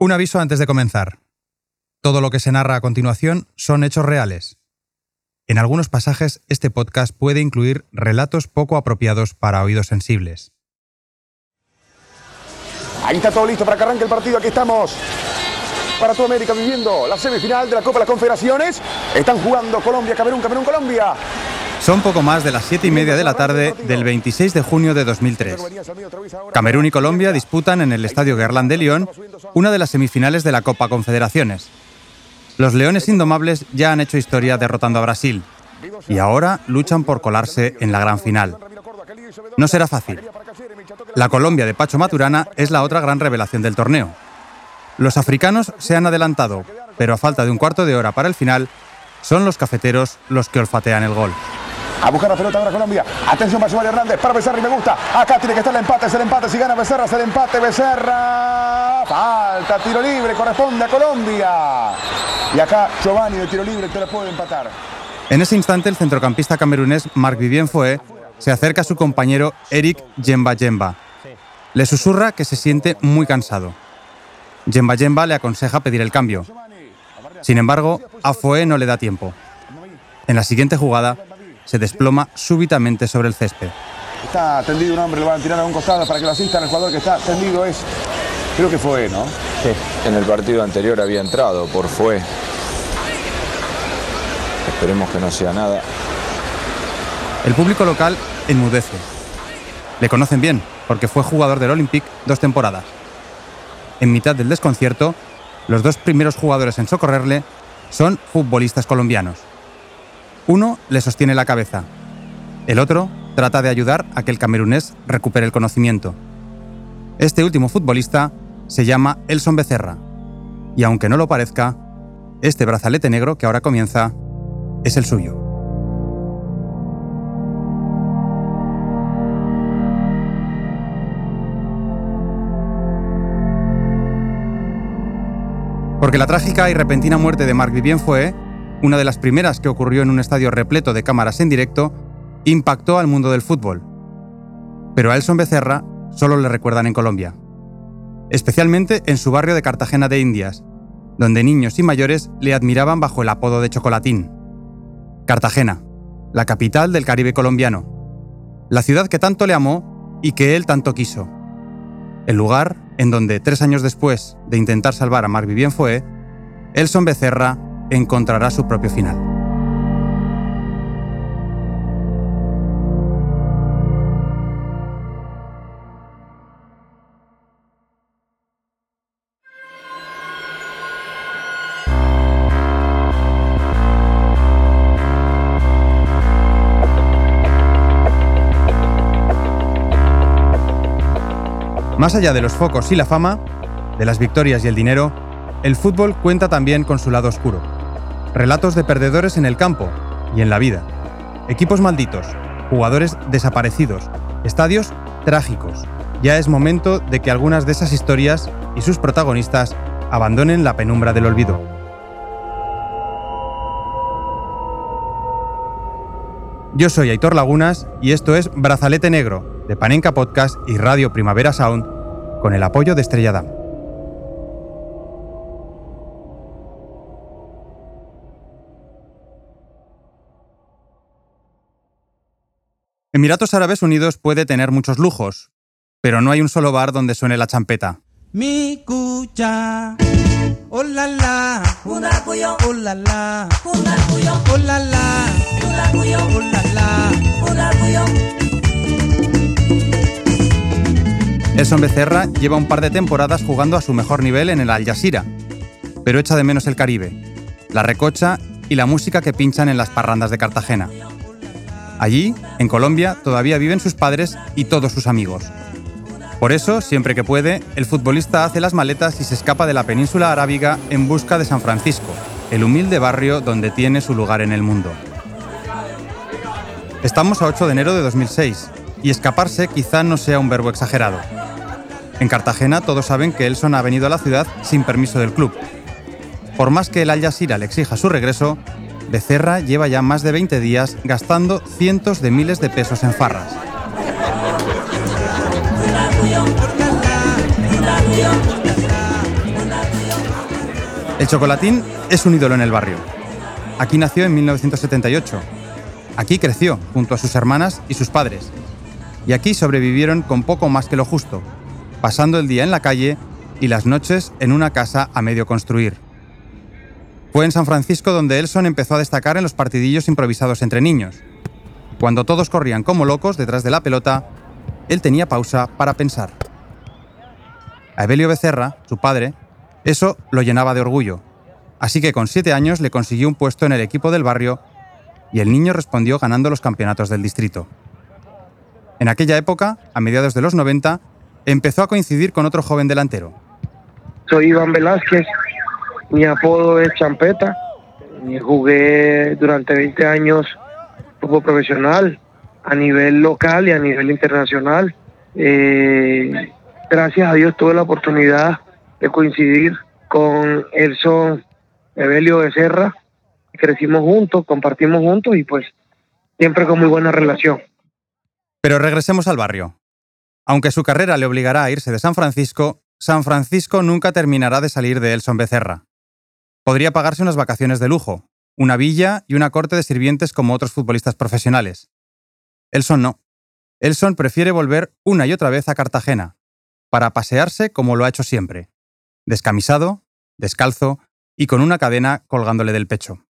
Un aviso antes de comenzar. Todo lo que se narra a continuación son hechos reales. En algunos pasajes este podcast puede incluir relatos poco apropiados para oídos sensibles. Ahí está todo listo para que arranque el partido. Aquí estamos para toda América viviendo la semifinal de la Copa de las Confederaciones. Están jugando Colombia, Camerún, Camerún, Colombia. Son poco más de las siete y media de la tarde del 26 de junio de 2003. Camerún y Colombia disputan en el Estadio Guerlain de Lyon una de las semifinales de la Copa Confederaciones. Los Leones Indomables ya han hecho historia derrotando a Brasil y ahora luchan por colarse en la gran final. No será fácil. La Colombia de Pacho Maturana es la otra gran revelación del torneo. Los africanos se han adelantado, pero a falta de un cuarto de hora para el final, son los cafeteros los que olfatean el gol. A buscar la pelota ahora Colombia. Atención Mario Hernández. Para Becerra y me gusta. Acá tiene que estar el empate. Es el empate. Si gana Becerra, es el empate. Becerra. Falta. Tiro libre. Corresponde a Colombia. Y acá Giovanni de tiro libre te lo puede empatar. En ese instante, el centrocampista camerunés Marc Vivien Foe se acerca a su compañero Eric Jemba Jemba. Le susurra que se siente muy cansado. Jemba Jemba le aconseja pedir el cambio. Sin embargo, a Foe no le da tiempo. En la siguiente jugada, se desploma súbitamente sobre el césped. Está tendido un hombre, lo van a tirar a un costado para que lo asistan. El jugador que está tendido es, creo que fue, ¿no? Sí. En el partido anterior había entrado por fue. Esperemos que no sea nada. El público local enmudece. Le conocen bien, porque fue jugador del Olympique dos temporadas. En mitad del desconcierto, los dos primeros jugadores en socorrerle son futbolistas colombianos. Uno le sostiene la cabeza. El otro trata de ayudar a que el camerunés recupere el conocimiento. Este último futbolista se llama Elson Becerra. Y aunque no lo parezca, este brazalete negro que ahora comienza es el suyo. Porque la trágica y repentina muerte de Marc Vivien fue, una de las primeras que ocurrió en un estadio repleto de cámaras en directo, impactó al mundo del fútbol. Pero a Elson Becerra solo le recuerdan en Colombia. Especialmente en su barrio de Cartagena de Indias, donde niños y mayores le admiraban bajo el apodo de Chocolatín. Cartagena, la capital del Caribe colombiano. La ciudad que tanto le amó y que él tanto quiso. El lugar en donde, tres años después de intentar salvar a Marc Vivien Elson Becerra encontrará su propio final. Más allá de los focos y la fama, de las victorias y el dinero, el fútbol cuenta también con su lado oscuro. Relatos de perdedores en el campo y en la vida. Equipos malditos, jugadores desaparecidos, estadios trágicos. Ya es momento de que algunas de esas historias y sus protagonistas abandonen la penumbra del olvido. Yo soy Aitor Lagunas y esto es Brazalete Negro, de Panenka Podcast y Radio Primavera Sound, con el apoyo de Estrella Damm. Emiratos Árabes Unidos puede tener muchos lujos, pero no hay un solo bar donde suene la champeta. Mi cucha. Oh la la. Oh la la. Oh la la. Oh la la. Elson Becerra lleva un par de temporadas jugando a su mejor nivel en el Al Jazeera, pero echa de menos el Caribe, la recocha y la música que pinchan en las parrandas de Cartagena. Allí, en Colombia, todavía viven sus padres y todos sus amigos. Por eso, siempre que puede, el futbolista hace las maletas y se escapa de la península arábiga en busca de San Francisco, el humilde barrio donde tiene su lugar en el mundo. Estamos a 8 de enero de 2006 y escaparse quizá no sea un verbo exagerado. En Cartagena todos saben que Elson ha venido a la ciudad sin permiso del club. Por más que el Al Jazeera le exija su regreso, Becerra lleva ya más de 20 días gastando cientos de miles de pesos en farras. El chocolatín es un ídolo en el barrio. Aquí nació en 1978. Aquí creció, junto a sus hermanas y sus padres. Y aquí sobrevivieron con poco más que lo justo, pasando el día en la calle y las noches en una casa a medio construir. Fue en San Francisco donde Elson empezó a destacar en los partidillos improvisados entre niños. Cuando todos corrían como locos detrás de la pelota, él tenía pausa para pensar. A Evelio Becerra, su padre, eso lo llenaba de orgullo, así que con siete años le consiguió un puesto en el equipo del barrio y el niño respondió ganando los campeonatos del distrito. En aquella época, a mediados de los 90, empezó a coincidir con otro joven delantero. Soy Iván Velázquez, mi apodo es Champeta, jugué durante 20 años fútbol profesional a nivel local y a nivel internacional. Eh, gracias a Dios tuve la oportunidad de coincidir con Elson Evelio Becerra. Crecimos juntos, compartimos juntos y pues siempre con muy buena relación. Pero regresemos al barrio. Aunque su carrera le obligará a irse de San Francisco, San Francisco nunca terminará de salir de Elson Becerra. Podría pagarse unas vacaciones de lujo, una villa y una corte de sirvientes como otros futbolistas profesionales. Elson no. Elson prefiere volver una y otra vez a Cartagena, para pasearse como lo ha hecho siempre, descamisado, descalzo y con una cadena colgándole del pecho.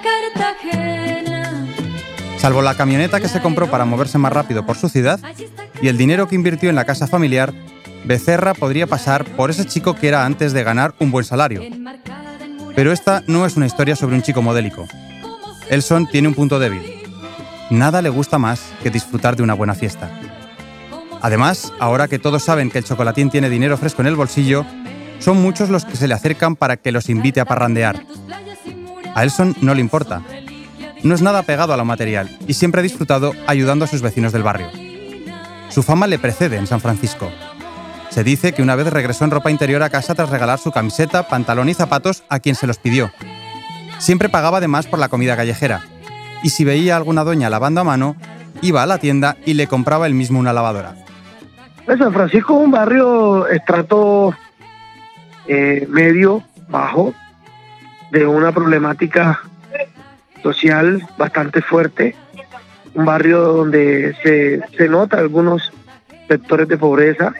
Cartagena. Salvo la camioneta que se compró para moverse más rápido por su ciudad y el dinero que invirtió en la casa familiar, Becerra podría pasar por ese chico que era antes de ganar un buen salario. Pero esta no es una historia sobre un chico modélico. Elson tiene un punto débil. Nada le gusta más que disfrutar de una buena fiesta. Además, ahora que todos saben que el chocolatín tiene dinero fresco en el bolsillo, son muchos los que se le acercan para que los invite a parrandear. A Elson no le importa. No es nada pegado a lo material y siempre ha disfrutado ayudando a sus vecinos del barrio. Su fama le precede en San Francisco. Se dice que una vez regresó en ropa interior a casa tras regalar su camiseta, pantalón y zapatos a quien se los pidió. Siempre pagaba además por la comida callejera. Y si veía a alguna doña lavando a mano, iba a la tienda y le compraba él mismo una lavadora. San Francisco es un barrio estrato eh, medio, bajo, de una problemática social bastante fuerte. Un barrio donde se, se nota algunos sectores de pobreza,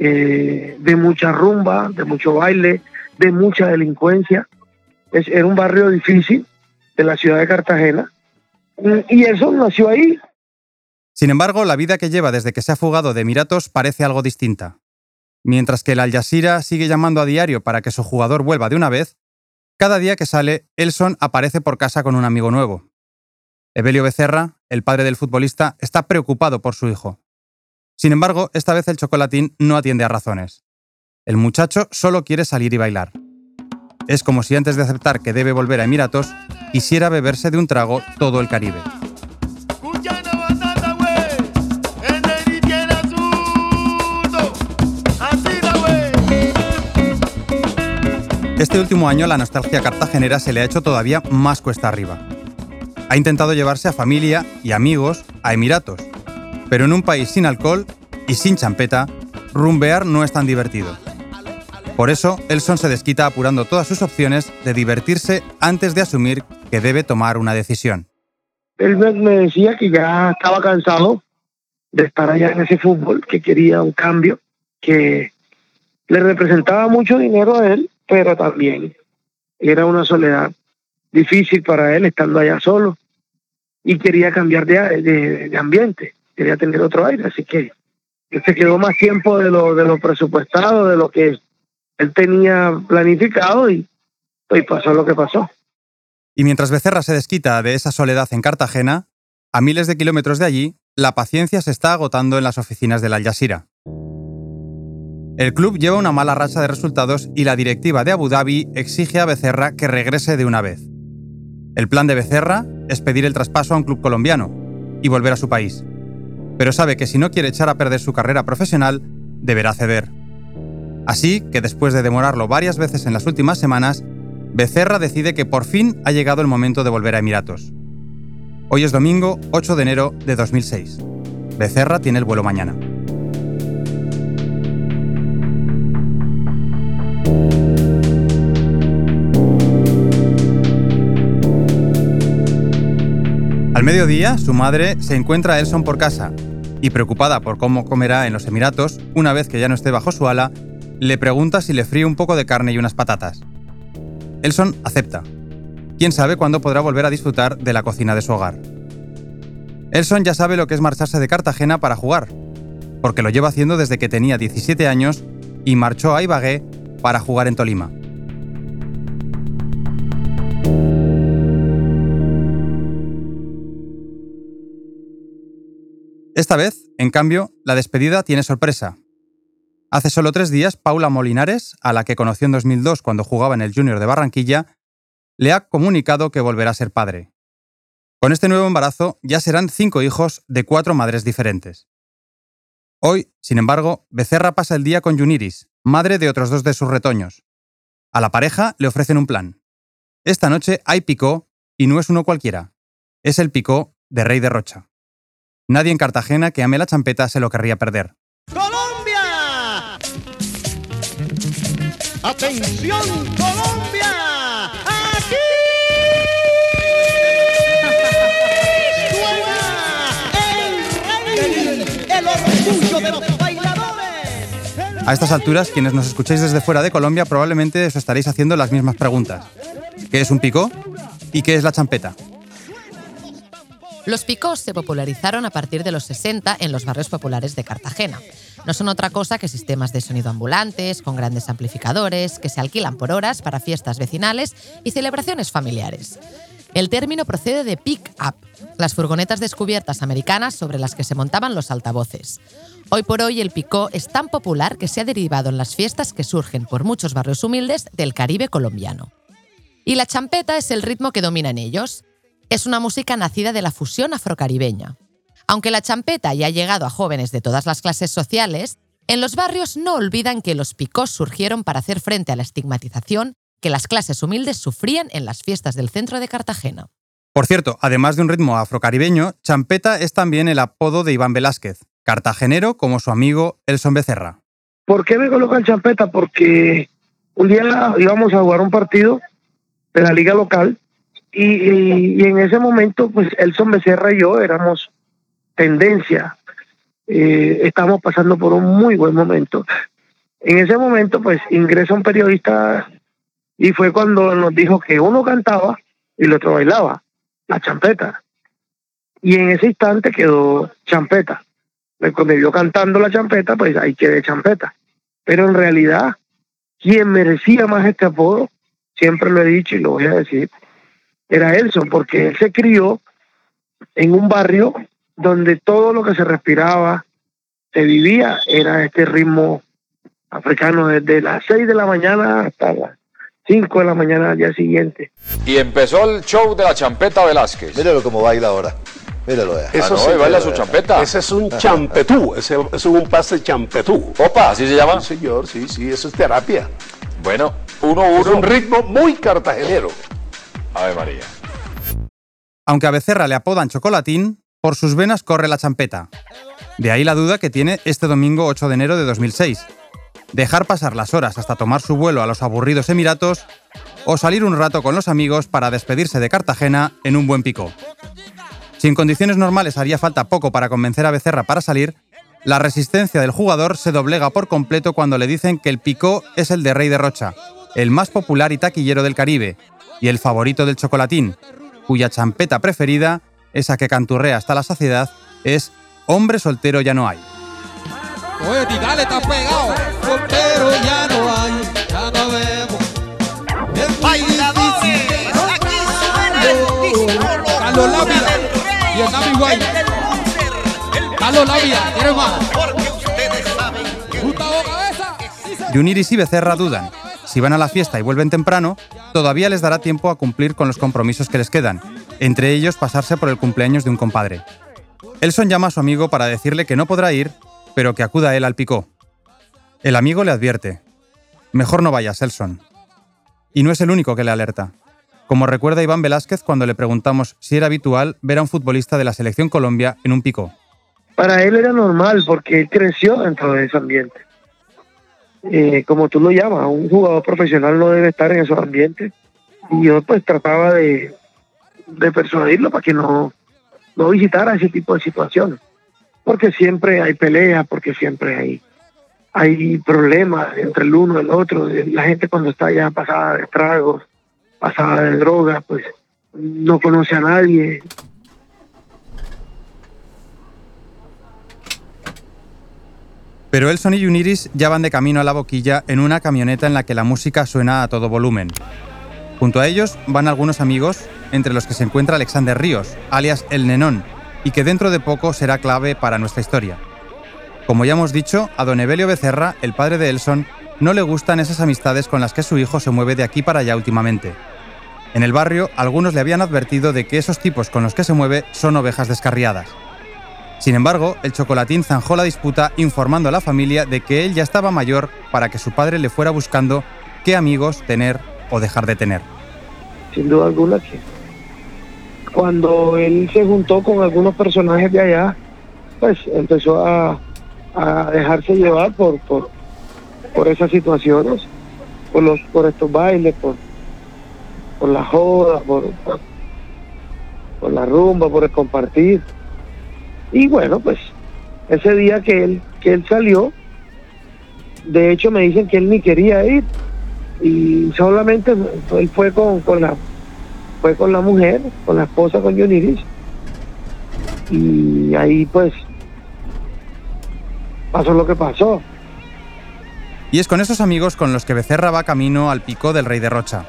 eh, de mucha rumba, de mucho baile, de mucha delincuencia. Es, era un barrio difícil de la ciudad de Cartagena y, eso nació ahí. Sin embargo, la vida que lleva desde que se ha fugado de Emiratos parece algo distinta. Mientras que el Al Jazeera sigue llamando a diario para que su jugador vuelva de una vez, cada día que sale, Elson aparece por casa con un amigo nuevo. Evelio Becerra, el padre del futbolista, está preocupado por su hijo. Sin embargo, esta vez el chocolatín no atiende a razones. El muchacho solo quiere salir y bailar. Es como si antes de aceptar que debe volver a Emiratos, quisiera beberse de un trago todo el Caribe. Este último año la nostalgia cartagenera se le ha hecho todavía más cuesta arriba. Ha intentado llevarse a familia y amigos a Emiratos, pero en un país sin alcohol y sin champeta, rumbear no es tan divertido. Por eso, Elson se desquita apurando todas sus opciones de divertirse antes de asumir que debe tomar una decisión. Él me, decía que ya estaba cansado de estar allá en ese fútbol, que quería un cambio, que le representaba mucho dinero a él, pero también era una soledad difícil para él estando allá solo y quería cambiar de, de, de ambiente, quería tener otro aire, así que se quedó más tiempo de lo, de lo presupuestado, de lo que él tenía planificado y, y pasó lo que pasó. Y mientras Becerra se desquita de esa soledad en Cartagena, a miles de kilómetros de allí, la paciencia se está agotando en las oficinas del Al Jazeera. El club lleva una mala racha de resultados y la directiva de Abu Dhabi exige a Becerra que regrese de una vez. El plan de Becerra es pedir el traspaso a un club colombiano y volver a su país. Pero sabe que si no quiere echar a perder su carrera profesional, deberá ceder. Así que después de demorarlo varias veces en las últimas semanas, Becerra decide que por fin ha llegado el momento de volver a Emiratos. Hoy es domingo 8 de enero de 2006. Becerra tiene el vuelo mañana. Al mediodía, su madre se encuentra a Elson por casa y preocupada por cómo comerá en los Emiratos, una vez que ya no esté bajo su ala, le pregunta si le fríe un poco de carne y unas patatas. Elson acepta. ¿Quién sabe cuándo podrá volver a disfrutar de la cocina de su hogar? Elson ya sabe lo que es marcharse de Cartagena para jugar, porque lo lleva haciendo desde que tenía 17 años y marchó a Ibagué para jugar en Tolima. Esta vez, en cambio, la despedida tiene sorpresa. Hace solo tres días, Paula Molinares, a la que conoció en 2002 cuando jugaba en el Junior de Barranquilla, le ha comunicado que volverá a ser padre. Con este nuevo embarazo ya serán cinco hijos de cuatro madres diferentes. Hoy, sin embargo, Becerra pasa el día con Juniris, madre de otros dos de sus retoños. A la pareja le ofrecen un plan. Esta noche hay picó y no es uno cualquiera. Es el picó de Rey de Rocha. Nadie en Cartagena que ame la champeta se lo querría perder. ¡Colombia! ¡Atención, Colombia! ¡Aquí! ¡Suena el rey! ¡El orgullo de los bailadores! A estas alturas, quienes nos escucháis desde fuera de Colombia probablemente os estaréis haciendo las mismas preguntas. ¿Qué es un picó? ¿Y qué es la champeta? Los picos se popularizaron a partir de los 60 en los barrios populares de Cartagena. No son otra cosa que sistemas de sonido ambulantes, con grandes amplificadores, que se alquilan por horas para fiestas vecinales y celebraciones familiares. El término procede de pick-up, las furgonetas descubiertas americanas sobre las que se montaban los altavoces. Hoy por hoy el picó es tan popular que se ha derivado en las fiestas que surgen por muchos barrios humildes del Caribe colombiano. Y la champeta es el ritmo que domina en ellos. Es una música nacida de la fusión afrocaribeña. Aunque la champeta ya ha llegado a jóvenes de todas las clases sociales, en los barrios no olvidan que los picós surgieron para hacer frente a la estigmatización que las clases humildes sufrían en las fiestas del centro de Cartagena. Por cierto, además de un ritmo afrocaribeño, champeta es también el apodo de Iván Velázquez, cartagenero como su amigo Elson Becerra. ¿Por qué me colocan champeta? Porque un día íbamos a jugar un partido de la liga local y, en ese momento, pues Elson Becerra y yo éramos tendencia. Eh, estábamos pasando por un muy buen momento. En ese momento, pues ingresa un periodista y fue cuando nos dijo que uno cantaba y el otro bailaba, la champeta. Y en ese instante quedó champeta. Pues Cuando vio cantando la champeta, pues ahí quedé champeta. Pero en realidad, quien merecía más este apodo, siempre lo he dicho y lo voy a decir, era Elson, porque él se crió en un barrio donde todo lo que se respiraba, se vivía, era este ritmo africano desde las 6 de la mañana hasta las 5 de la mañana al día siguiente. Y empezó el show de la champeta Velázquez. Míralo cómo baila ahora. Míralo ya. Ah, no, y baila su champeta. Ese es un champetú, ese, ese es un pase champetú. Opa, ¿así se llama? Sí, señor, sí, sí, eso es terapia. Bueno, uno, Es un uno. ritmo muy cartagenero. Ave María. Aunque a Becerra le apodan Chocolatín, por sus venas corre la champeta. De ahí la duda que tiene este domingo 8 de enero de 2006. Dejar pasar las horas hasta tomar su vuelo a los aburridos Emiratos o salir un rato con los amigos para despedirse de Cartagena en un buen pico. Si en condiciones normales haría falta poco para convencer a Becerra para salir, la resistencia del jugador se doblega por completo cuando le dicen que el picó es el de Rey de Rocha, el más popular y taquillero del Caribe, y el favorito del chocolatín, cuya champeta preferida, esa que canturrea hasta la saciedad, es Hombre soltero ya no hay. Oye, Tigale está pegado, soltero ya no hay, ya no vemos. Bailadores, aquí suena el disco Carlos rey, y el Guay. Carlos Lávila, ¿quieres más? porque ustedes saben que. Yuniris y Becerra dudan. Si van a la fiesta y vuelven temprano, todavía les dará tiempo a cumplir con los compromisos que les quedan, entre ellos pasarse por el cumpleaños de un compadre. Elson llama a su amigo para decirle que no podrá ir, pero que acuda él al picó. El amigo le advierte, Mejor no vayas, Elson. Y no es el único que le alerta. Como recuerda Iván Velázquez cuando le preguntamos si era habitual ver a un futbolista de la selección Colombia en un pico. Para él era normal porque él creció dentro de ese ambiente. Eh, como tú lo llamas, un jugador profesional no debe estar en esos ambientes. Y yo pues trataba de, de persuadirlo para que no, no visitara ese tipo de situaciones. Porque siempre hay peleas, porque siempre hay, hay problemas entre el uno y el otro. La gente cuando está ya pasada de tragos, pasada de droga, pues no conoce a nadie. Pero Elson y Uniris ya van de camino a la boquilla en una camioneta en la que la música suena a todo volumen. Junto a ellos van algunos amigos, entre los que se encuentra Alexander Ríos, alias El Nenón, y que dentro de poco será clave para nuestra historia. Como ya hemos dicho, a don Evelio Becerra, el padre de Elson, no le gustan esas amistades con las que su hijo se mueve de aquí para allá últimamente. En el barrio, algunos le habían advertido de que esos tipos con los que se mueve son ovejas descarriadas. Sin embargo, el chocolatín zanjó la disputa informando a la familia de que él ya estaba mayor para que su padre le fuera buscando qué amigos tener o dejar de tener. Sin duda alguna que cuando él se juntó con algunos personajes de allá, pues empezó a, dejarse llevar por, por, por esas situaciones, por, los, por estos bailes, por, por la joda, por, por, por la rumba, por el compartir. Y bueno, pues ese día que él, que él salió, de hecho me dicen que él ni quería ir y solamente él fue con, con la fue con la mujer, con la esposa, con Yoniris y ahí pues pasó lo que pasó. Y es con esos amigos con los que Becerra va camino al pico del Rey de Rocha.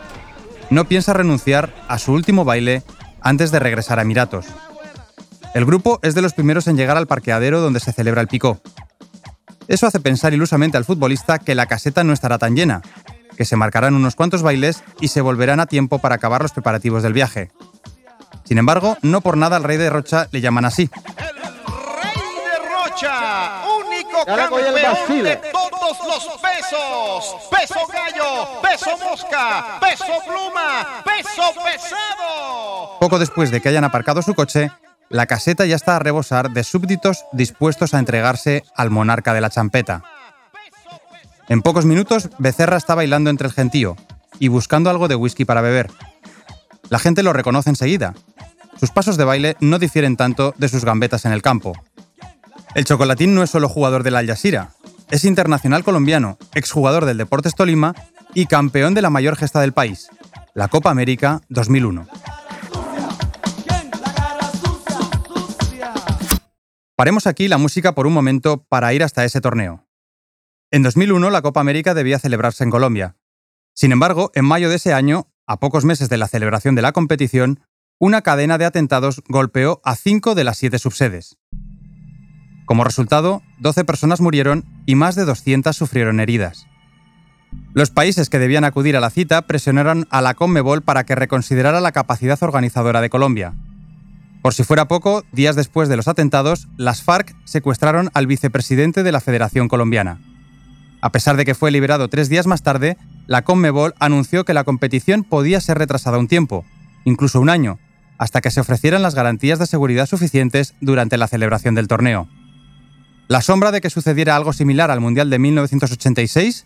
No piensa renunciar a su último baile antes de regresar a Emiratos. El grupo es de los primeros en llegar al parqueadero donde se celebra el pico. Eso hace pensar ilusamente al futbolista que la caseta no estará tan llena, que se marcarán unos cuantos bailes y se volverán a tiempo para acabar los preparativos del viaje. Sin embargo, no por nada al rey de Rocha le llaman así. Rey de Rocha, único campeón de todos los pesos. Peso gallo, peso mosca, peso pluma, peso pesado. Poco después de que hayan aparcado su coche, la caseta ya está a rebosar de súbditos dispuestos a entregarse al monarca de la champeta. En pocos minutos, Becerra está bailando entre el gentío y buscando algo de whisky para beber. La gente lo reconoce enseguida. Sus pasos de baile no difieren tanto de sus gambetas en el campo. El Chocolatín no es solo jugador del Al Jazeera, es internacional colombiano, exjugador del Deportes Tolima y campeón de la mayor gesta del país, la Copa América 2001. Paremos aquí la música por un momento para ir hasta ese torneo. En 2001 la Copa América debía celebrarse en Colombia. Sin embargo, en mayo de ese año, a pocos meses de la celebración de la competición, una cadena de atentados golpeó a cinco de las siete subsedes. Como resultado, 12 personas murieron y más de 200 sufrieron heridas. Los países que debían acudir a la cita presionaron a la Conmebol para que reconsiderara la capacidad organizadora de Colombia. Por si fuera poco, días después de los atentados, las FARC secuestraron al vicepresidente de la Federación Colombiana. A pesar de que fue liberado tres días más tarde, la Conmebol anunció que la competición podía ser retrasada un tiempo, incluso un año, hasta que se ofrecieran las garantías de seguridad suficientes durante la celebración del torneo. La sombra de que sucediera algo similar al Mundial de 1986,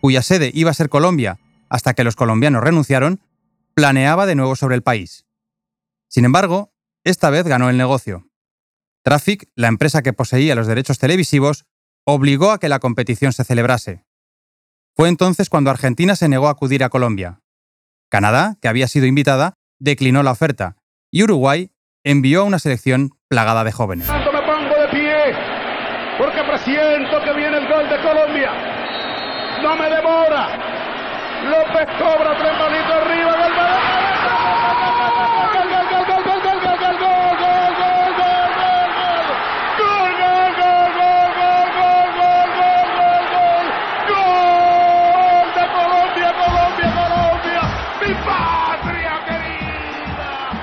cuya sede iba a ser Colombia hasta que los colombianos renunciaron, planeaba de nuevo sobre el país. Sin embargo, esta vez ganó el negocio. Traffic, la empresa que poseía los derechos televisivos, obligó a que la competición se celebrase. Fue entonces cuando Argentina se negó a acudir a Colombia. Canadá, que había sido invitada, declinó la oferta, y Uruguay envió a una selección plagada de jóvenes. No me demora.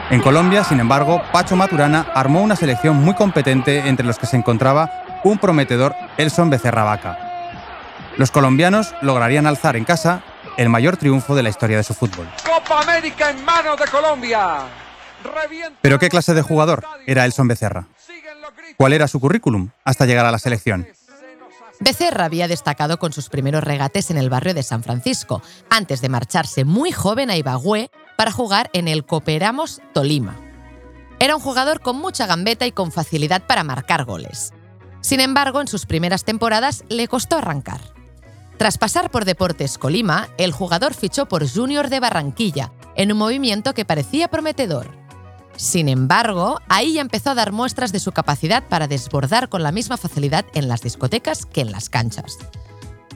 En Colombia, sin embargo, Pacho Maturana armó una selección muy competente entre los que se encontraba un prometedor Elson Becerra Vaca. Los colombianos lograrían alzar en casa el mayor triunfo de la historia de su fútbol. Copa América en manos de Colombia. Pero ¿qué clase de jugador era Elson Becerra? ¿Cuál era su currículum hasta llegar a la selección? Becerra había destacado con sus primeros regates en el barrio de San Francisco, antes de marcharse muy joven a Ibagüe para jugar en el Cooperamos Tolima. Era un jugador con mucha gambeta y con facilidad para marcar goles. Sin embargo, en sus primeras temporadas le costó arrancar. Tras pasar por Deportes Colima, el jugador fichó por Junior de Barranquilla, en un movimiento que parecía prometedor. Sin embargo, ahí ya empezó a dar muestras de su capacidad para desbordar con la misma facilidad en las discotecas que en las canchas.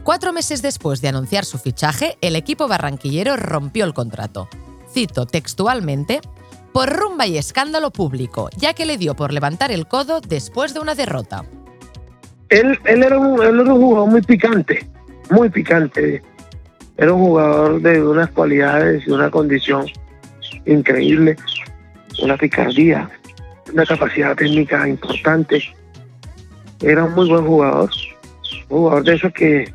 Cuatro meses después de anunciar su fichaje, el equipo barranquillero rompió el contrato. Cito textualmente, por rumba y escándalo público, ya que le dio por levantar el codo después de una derrota. Él, él, era, un, él era un jugador muy picante, muy picante. Era un jugador de unas cualidades y una condición increíble, una picardía, una capacidad técnica importante. Era un muy buen jugador, un jugador de esos que,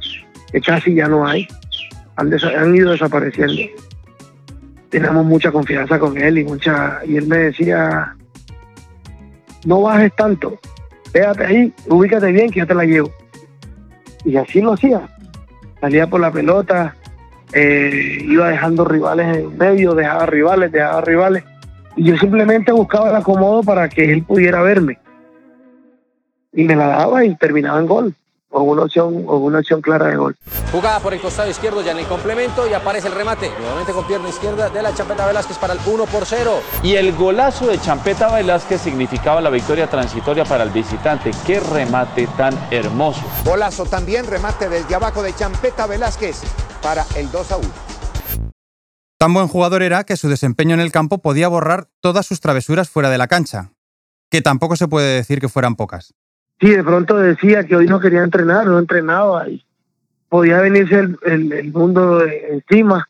casi ya no hay, han ido desapareciendo. Teníamos mucha confianza con él y mucha y él me decía, no bajes tanto, quédate ahí, ubícate bien que yo te la llevo. Y así lo hacía. Salía por la pelota, eh, iba dejando rivales en medio, dejaba rivales, dejaba rivales. Y yo simplemente buscaba el acomodo para que él pudiera verme. Y me la daba y terminaba en gol, o una opción, una opción clara de gol. Jugada por el costado izquierdo ya en el complemento y aparece el remate. Nuevamente con pierna izquierda de la Champeta Velázquez para el 1 por 0. Y el golazo de Champeta Velázquez significaba la victoria transitoria para el visitante. Qué remate tan hermoso. Golazo también, remate del de abajo de Champeta Velázquez para el 2 a 1. Tan buen jugador era que su desempeño en el campo podía borrar todas sus travesuras fuera de la cancha, que tampoco se puede decir que fueran pocas. Sí, de pronto decía que hoy no quería entrenar, no entrenaba y podía venirse el, el- mundo encima,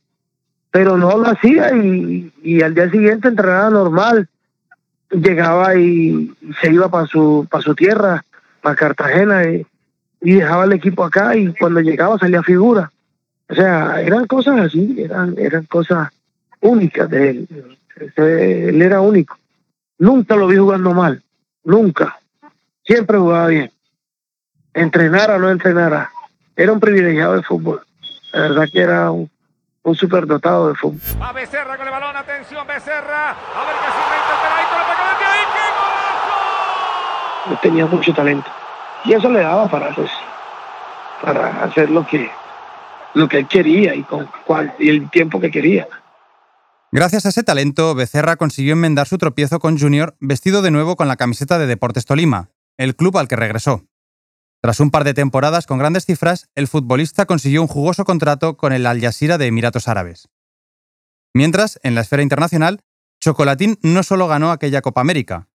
pero no lo hacía y, y al día siguiente entrenaba normal. Llegaba y se iba para su, para su tierra, para Cartagena, y, y dejaba el equipo acá y cuando llegaba salía figura. O sea, eran cosas así, eran, eran cosas únicas de él. Él era único. Nunca lo vi jugando mal, nunca siempre jugaba bien. Entrenara o no entrenara, era un privilegiado de fútbol. La verdad que era un, un superdotado de fútbol. Va Becerra con el balón, atención Becerra. A ver tenía mucho talento. Y eso le daba para, pues, para hacer lo que, lo que él quería y con cuál, y el tiempo que quería. Gracias a ese talento, Becerra consiguió enmendar su tropiezo con Junior vestido de nuevo con la camiseta de Deportes Tolima, el club al que regresó. Tras un par de temporadas con grandes cifras, el futbolista consiguió un jugoso contrato con el Al Jazeera de Emiratos Árabes. Mientras, en la esfera internacional, Chocolatín no solo ganó aquella Copa América.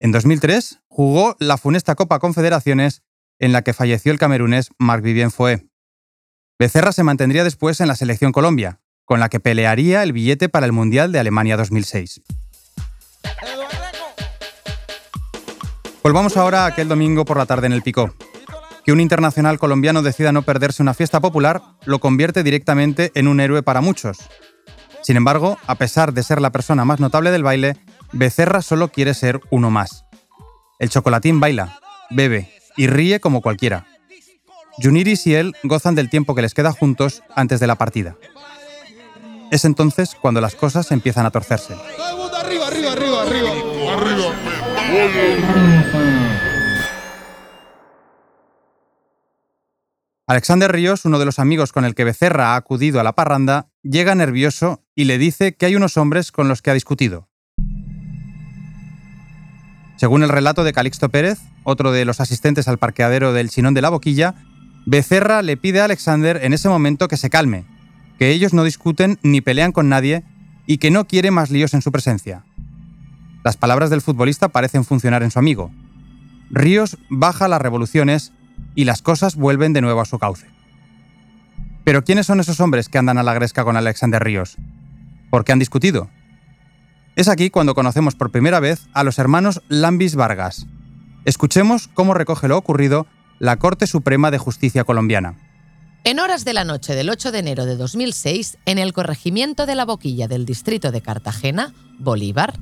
En 2003 jugó la funesta Copa Confederaciones en la que falleció el camerunés Marc Vivien Foé. Becerra se mantendría después en la selección Colombia, con la que pelearía el billete para el Mundial de Alemania 2006. Volvamos ahora a aquel domingo por la tarde en el Picó. Que un internacional colombiano decida no perderse una fiesta popular lo convierte directamente en un héroe para muchos. Sin embargo, a pesar de ser la persona más notable del baile, Becerra solo quiere ser uno más. El chocolatín baila, bebe y ríe como cualquiera. Juniris y él gozan del tiempo que les queda juntos antes de la partida. Es entonces cuando las cosas empiezan a torcerse. Arriba, arriba, arriba, arriba. Arriba. Alexander Ríos, uno de los amigos con el que Becerra ha acudido a la parranda, llega nervioso y le dice que hay unos hombres con los que ha discutido. Según el relato de Calixto Pérez, otro de los asistentes al parqueadero del Chinón de la Boquilla, Becerra le pide a Alexander en ese momento que se calme, que ellos no discuten ni pelean con nadie y que no quiere más líos en su presencia. Las palabras del futbolista parecen funcionar en su amigo. Ríos baja las revoluciones y las cosas vuelven de nuevo a su cauce. Pero ¿quiénes son esos hombres que andan a la gresca con Alexander Ríos? ¿Por qué han discutido? Es aquí cuando conocemos por primera vez a los hermanos Lambis Vargas. Escuchemos cómo recoge lo ocurrido la Corte Suprema de Justicia colombiana. En horas de la noche del 8 de enero de 2006, en el corregimiento de la Boquilla del distrito de Cartagena, Bolívar,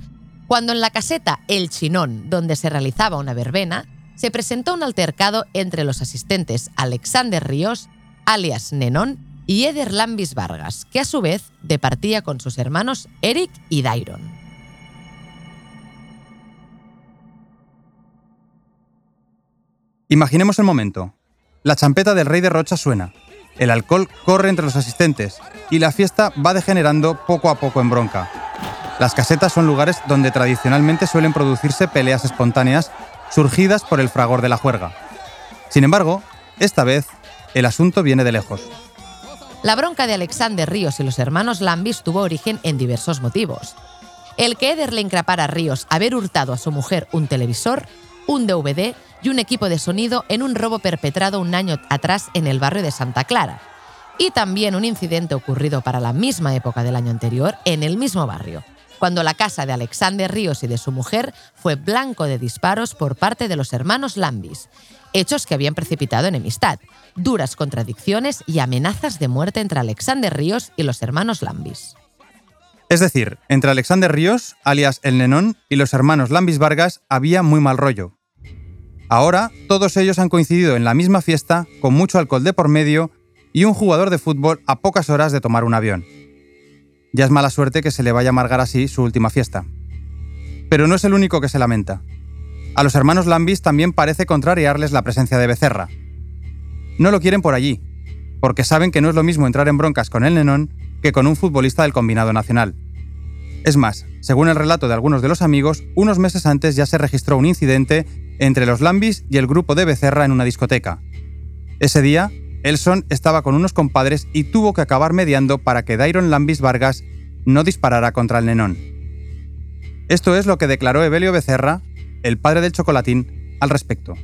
cuando en la caseta El Chinón, donde se realizaba una verbena, se presentó un altercado entre los asistentes Alexander Ríos, alias Nenón, y Eder Lambis Vargas, que a su vez departía con sus hermanos Eric y Dairon. Imaginemos el momento. La champeta del rey de Rocha suena, el alcohol corre entre los asistentes y la fiesta va degenerando poco a poco en bronca. Las casetas son lugares donde tradicionalmente suelen producirse peleas espontáneas surgidas por el fragor de la juerga. Sin embargo, esta vez, el asunto viene de lejos. La bronca de Alexander Ríos y los hermanos Lambis tuvo origen en diversos motivos. El que Eder le a Ríos haber hurtado a su mujer un televisor, un DVD y un equipo de sonido en un robo perpetrado un año atrás en el barrio de Santa Clara. Y también un incidente ocurrido para la misma época del año anterior en el mismo barrio, cuando la casa de Alexander Ríos y de su mujer fue blanco de disparos por parte de los hermanos Lambis, hechos que habían precipitado enemistad, duras contradicciones y amenazas de muerte entre Alexander Ríos y los hermanos Lambis. Es decir, entre Alexander Ríos, alias El Nenón, y los hermanos Lambis Vargas había muy mal rollo. Ahora, todos ellos han coincidido en la misma fiesta, con mucho alcohol de por medio y un jugador de fútbol a pocas horas de tomar un avión. Ya es mala suerte que se le vaya a amargar así su última fiesta. Pero no es el único que se lamenta. A los hermanos Lambis también parece contrariarles la presencia de Becerra. No lo quieren por allí, porque saben que no es lo mismo entrar en broncas con el Nenón que con un futbolista del combinado nacional. Es más, según el relato de algunos de los amigos, unos meses antes ya se registró un incidente entre los Lambis y el grupo de Becerra en una discoteca. Ese día, Elson estaba con unos compadres y tuvo que acabar mediando para que Dairon Lambis Vargas no disparara contra el nenón. Esto es lo que declaró Evelio Becerra, el padre del chocolatín, al respecto.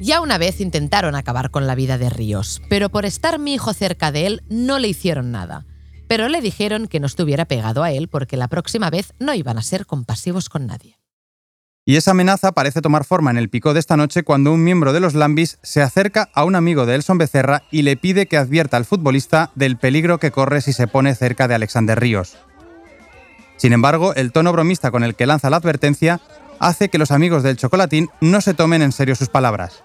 Ya una vez intentaron acabar con la vida de Ríos, pero por estar mi hijo cerca de él no le hicieron nada. Pero le dijeron que no estuviera pegado a él porque la próxima vez no iban a ser compasivos con nadie. Y esa amenaza parece tomar forma en el pico de esta noche cuando un miembro de los Lambis se acerca a un amigo de Elson Becerra y le pide que advierta al futbolista del peligro que corre si se pone cerca de Alexander Ríos. Sin embargo, el tono bromista con el que lanza la advertencia hace que los amigos del chocolatín no se tomen en serio sus palabras.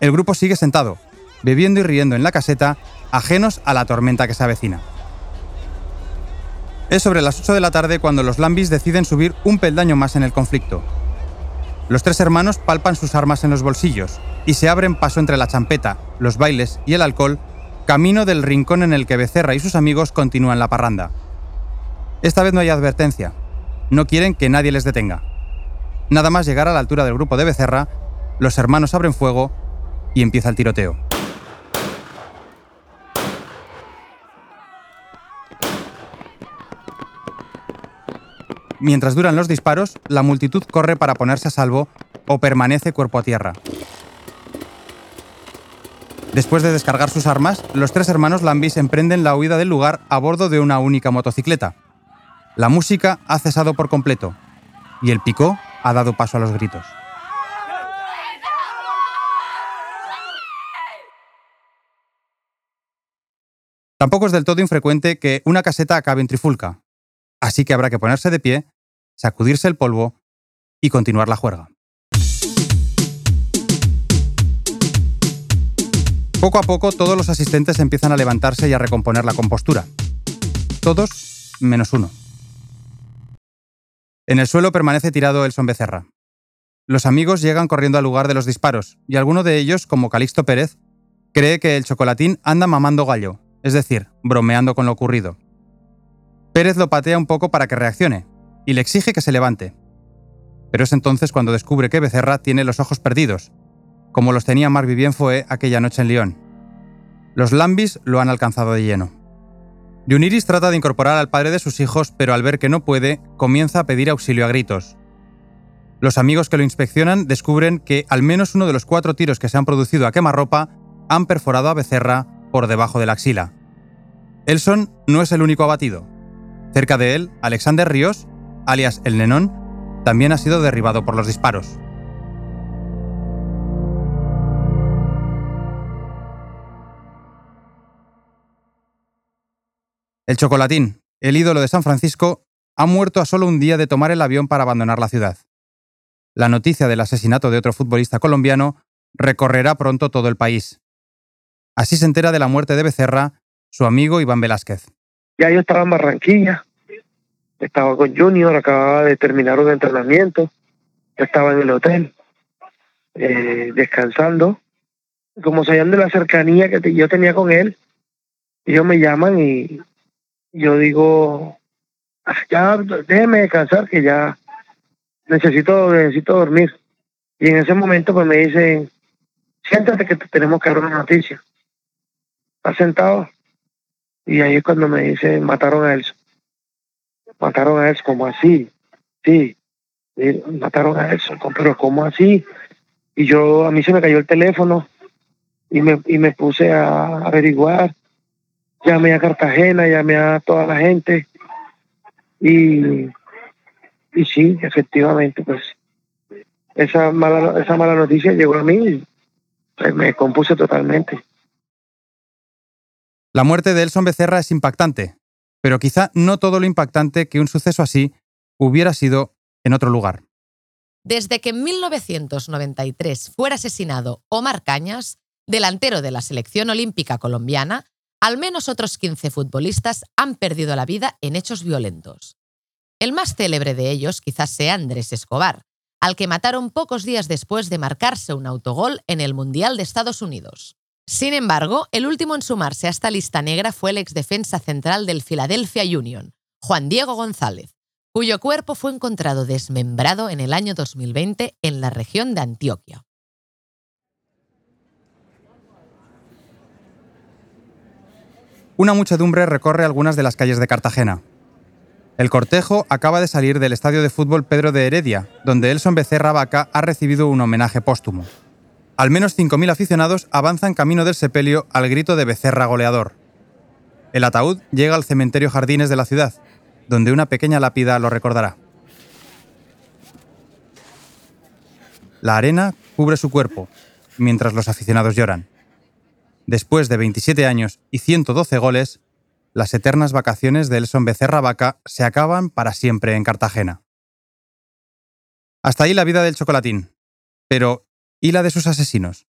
El grupo sigue sentado, bebiendo y riendo en la caseta, ajenos a la tormenta que se avecina. Es sobre las 8 de la tarde cuando los Lambis deciden subir un peldaño más en el conflicto. Los tres hermanos palpan sus armas en los bolsillos y se abren paso entre la champeta, los bailes y el alcohol, camino del rincón en el que Becerra y sus amigos continúan la parranda. Esta vez no hay advertencia. No quieren que nadie les detenga. Nada más llegar a la altura del grupo de Becerra, los hermanos abren fuego y empieza el tiroteo. Mientras duran los disparos, la multitud corre para ponerse a salvo o permanece cuerpo a tierra. Después de descargar sus armas, los tres hermanos Lambis emprenden la huida del lugar a bordo de una única motocicleta. La música ha cesado por completo y el picó ha dado paso a los gritos. Tampoco es del todo infrecuente que una caseta acabe en trifulca, así que habrá que ponerse de pie, sacudirse el polvo y continuar la juerga. Poco a poco todos los asistentes empiezan a levantarse y a recomponer la compostura. Todos menos uno. En el suelo permanece tirado Elson Becerra. Los amigos llegan corriendo al lugar de los disparos y alguno de ellos, como Calixto Pérez, cree que el chocolatín anda mamando gallo, es decir, bromeando con lo ocurrido. Pérez lo patea un poco para que reaccione y le exige que se levante. Pero es entonces cuando descubre que Becerra tiene los ojos perdidos, como los tenía Marc Vivien fue aquella noche en Lyon. Los Lambis lo han alcanzado de lleno. Yuniris trata de incorporar al padre de sus hijos, pero al ver que no puede, comienza a pedir auxilio a gritos. Los amigos que lo inspeccionan descubren que al menos uno de los cuatro tiros que se han producido a quemarropa han perforado a Becerra por debajo de la axila. Elson no es el único abatido. Cerca de él, Alexander Ríos, alias El Nenón, también ha sido derribado por los disparos. El chocolatín, el ídolo de San Francisco, ha muerto a solo un día de tomar el avión para abandonar la ciudad. La noticia del asesinato de otro futbolista colombiano recorrerá pronto todo el país. Así se entera de la muerte de Becerra su amigo Iván Velázquez. Ya yo estaba en Barranquilla, estaba con Junior, acababa de terminar un entrenamiento, estaba en el hotel, eh, descansando. Como sabían de la cercanía que yo tenía con él, ellos me llaman y yo digo, "Ah, ya déjeme descansar que ya necesito, necesito dormir. Y en ese momento pues me dicen, siéntate que te tenemos que dar una noticia. ¿Estás sentado? Y ahí es cuando me dicen, mataron a Elson. Mataron a Elson, como así? Sí, mataron a Elson, pero ¿cómo así? Y yo, a mí se me cayó el teléfono y me, y me puse a averiguar. Llamé a Cartagena, llamé a toda la gente y, y sí, efectivamente, pues esa mala, esa mala noticia llegó a mí pues, me compuse totalmente. La muerte de Elson Becerra es impactante, pero quizá no todo lo impactante que un suceso así hubiera sido en otro lugar. Desde que en 1993 fuera asesinado Omar Cañas, delantero de la selección olímpica colombiana, al menos otros 15 futbolistas han perdido la vida en hechos violentos. El más célebre de ellos quizás sea Andrés Escobar, al que mataron pocos días después de marcarse un autogol en el Mundial de Estados Unidos. Sin embargo, el último en sumarse a esta lista negra fue el exdefensa central del Philadelphia Union, Juan Diego González, cuyo cuerpo fue encontrado desmembrado en el año 2020 en la región de Antioquia. Una muchedumbre recorre algunas de las calles de Cartagena. El cortejo acaba de salir del estadio de fútbol Pedro de Heredia, donde Elson Becerra Vaca ha recibido un homenaje póstumo. Al menos 5.000 aficionados avanzan camino del sepelio al grito de Becerra goleador. El ataúd llega al cementerio Jardines de la ciudad, donde una pequeña lápida lo recordará. La arena cubre su cuerpo, mientras los aficionados lloran. Después de 27 años y 112 goles, las eternas vacaciones de Elson Becerra Vaca se acaban para siempre en Cartagena. Hasta ahí la vida del chocolatín. Pero, ¿y la de sus asesinos?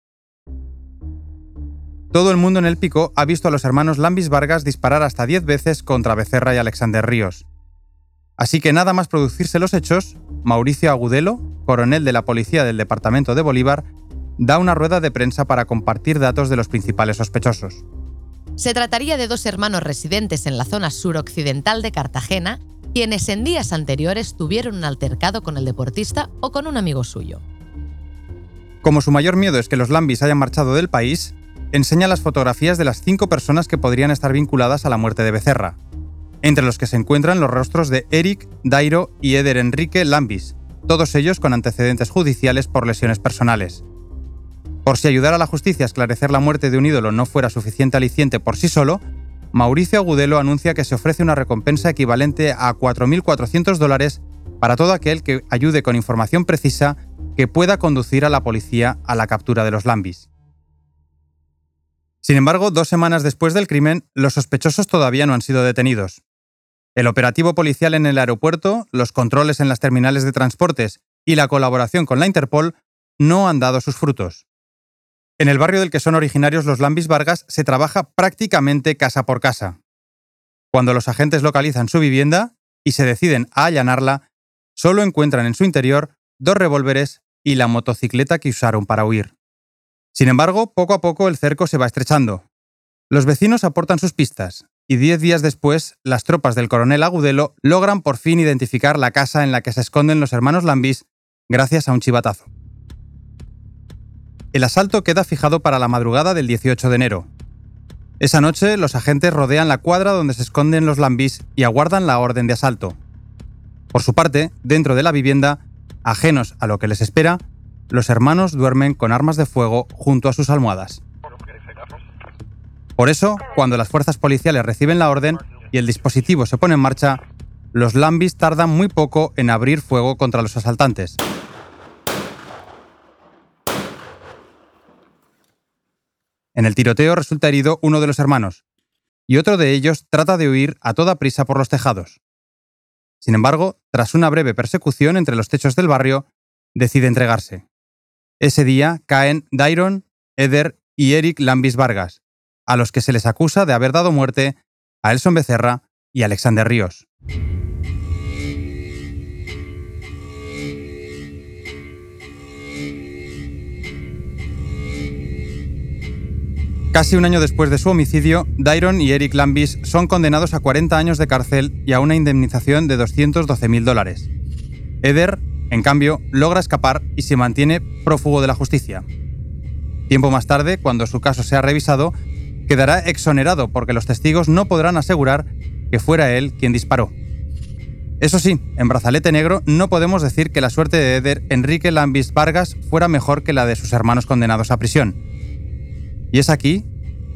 Todo el mundo en el pico ha visto a los hermanos Lambis Vargas disparar hasta 10 veces contra Becerra y Alexander Ríos. Así que nada más producirse los hechos, Mauricio Agudelo, coronel de la policía del departamento de Bolívar, da una rueda de prensa para compartir datos de los principales sospechosos. Se trataría de dos hermanos residentes en la zona suroccidental de Cartagena, quienes en días anteriores tuvieron un altercado con el deportista o con un amigo suyo. Como su mayor miedo es que los Lambis hayan marchado del país, enseña las fotografías de las cinco personas que podrían estar vinculadas a la muerte de Becerra, entre los que se encuentran los rostros de Eric, Dairo y Eder Enrique Lambis, todos ellos con antecedentes judiciales por lesiones personales. Por si ayudar a la justicia a esclarecer la muerte de un ídolo no fuera suficiente aliciente por sí solo, Mauricio Agudelo anuncia que se ofrece una recompensa equivalente a 4.400 dólares para todo aquel que ayude con información precisa que pueda conducir a la policía a la captura de los Lambis. Sin embargo, dos semanas después del crimen, los sospechosos todavía no han sido detenidos. El operativo policial en el aeropuerto, los controles en las terminales de transportes y la colaboración con la Interpol no han dado sus frutos. En el barrio del que son originarios los Lambis Vargas se trabaja prácticamente casa por casa. Cuando los agentes localizan su vivienda y se deciden a allanarla, solo encuentran en su interior dos revólveres y la motocicleta que usaron para huir. Sin embargo, poco a poco el cerco se va estrechando. Los vecinos aportan sus pistas, y diez días después, las tropas del coronel Agudelo logran por fin identificar la casa en la que se esconden los hermanos Lambis gracias a un chivatazo. El asalto queda fijado para la madrugada del 18 de enero. Esa noche, los agentes rodean la cuadra donde se esconden los Lambis y aguardan la orden de asalto. Por su parte, dentro de la vivienda, ajenos a lo que les espera, los hermanos duermen con armas de fuego junto a sus almohadas. Por eso, cuando las fuerzas policiales reciben la orden y el dispositivo se pone en marcha, los Lambis tardan muy poco en abrir fuego contra los asaltantes. En el tiroteo resulta herido uno de los hermanos, y otro de ellos trata de huir a toda prisa por los tejados. Sin embargo, tras una breve persecución entre los techos del barrio, decide entregarse. Ese día caen Dairon, Eder y Eric Lambis Vargas, a los que se les acusa de haber dado muerte a Elson Becerra y Alexander Ríos. Casi un año después de su homicidio, Dairon y Eric Lambis son condenados a 40 años de cárcel y a una indemnización de 212.000 dólares. Eder, en cambio, logra escapar y se mantiene prófugo de la justicia. Tiempo más tarde, cuando su caso sea revisado, quedará exonerado porque los testigos no podrán asegurar que fuera él quien disparó. Eso sí, en Brazalete Negro no podemos decir que la suerte de Eder Enrique Lambis Vargas fuera mejor que la de sus hermanos condenados a prisión. Y es aquí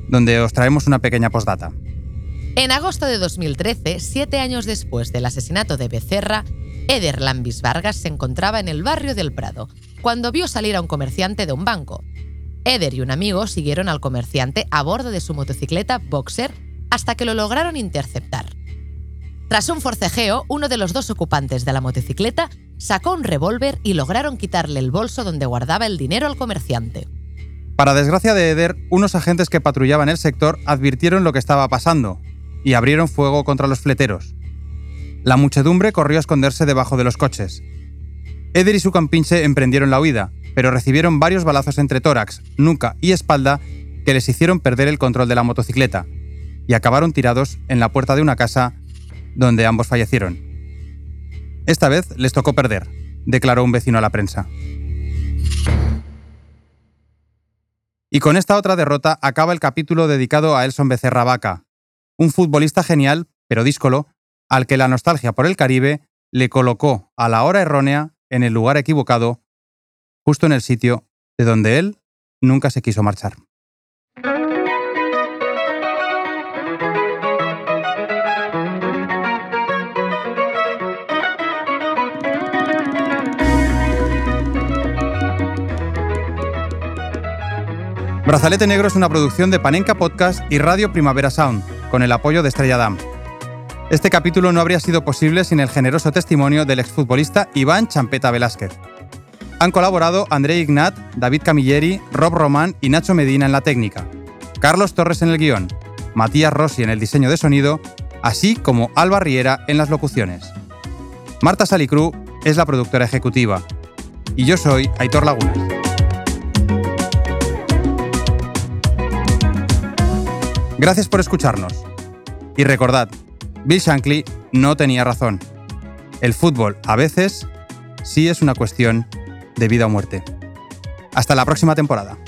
donde os traemos una pequeña postdata. En agosto de 2013, siete años después del asesinato de Becerra, Eder Lambis Vargas se encontraba en el barrio del Prado, cuando vio salir a un comerciante de un banco. Eder y un amigo siguieron al comerciante a bordo de su motocicleta Boxer hasta que lo lograron interceptar. Tras un forcejeo, uno de los dos ocupantes de la motocicleta sacó un revólver y lograron quitarle el bolso donde guardaba el dinero al comerciante. Para desgracia de Eder, unos agentes que patrullaban el sector advirtieron lo que estaba pasando y abrieron fuego contra los fleteros. La muchedumbre corrió a esconderse debajo de los coches. Eder y su campinche emprendieron la huida, pero recibieron varios balazos entre tórax, nuca y espalda que les hicieron perder el control de la motocicleta y acabaron tirados en la puerta de una casa donde ambos fallecieron. Esta vez les tocó perder, declaró un vecino a la prensa. Y con esta otra derrota acaba el capítulo dedicado a Elson Becerra Vaca, un futbolista genial, pero díscolo, al que la nostalgia por el Caribe le colocó a la hora errónea en el lugar equivocado, justo en el sitio de donde él nunca se quiso marchar. Brazalete Negro es una producción de Panenka Podcast y Radio Primavera Sound, con el apoyo de Estrella Damm. Este capítulo no habría sido posible sin el generoso testimonio del exfutbolista Iván Champeta Velázquez. Han colaborado André Ignat, David Camilleri, Rob Román y Nacho Medina en la técnica, Carlos Torres en el guion, Matías Rossi en el diseño de sonido, así como Alba Riera en las locuciones. Marta Salicru es la productora ejecutiva. Y yo soy Aitor Lagunas. Gracias por escucharnos. Y recordad, Bill Shankly no tenía razón. El fútbol a veces sí es una cuestión de vida o muerte. Hasta la próxima temporada.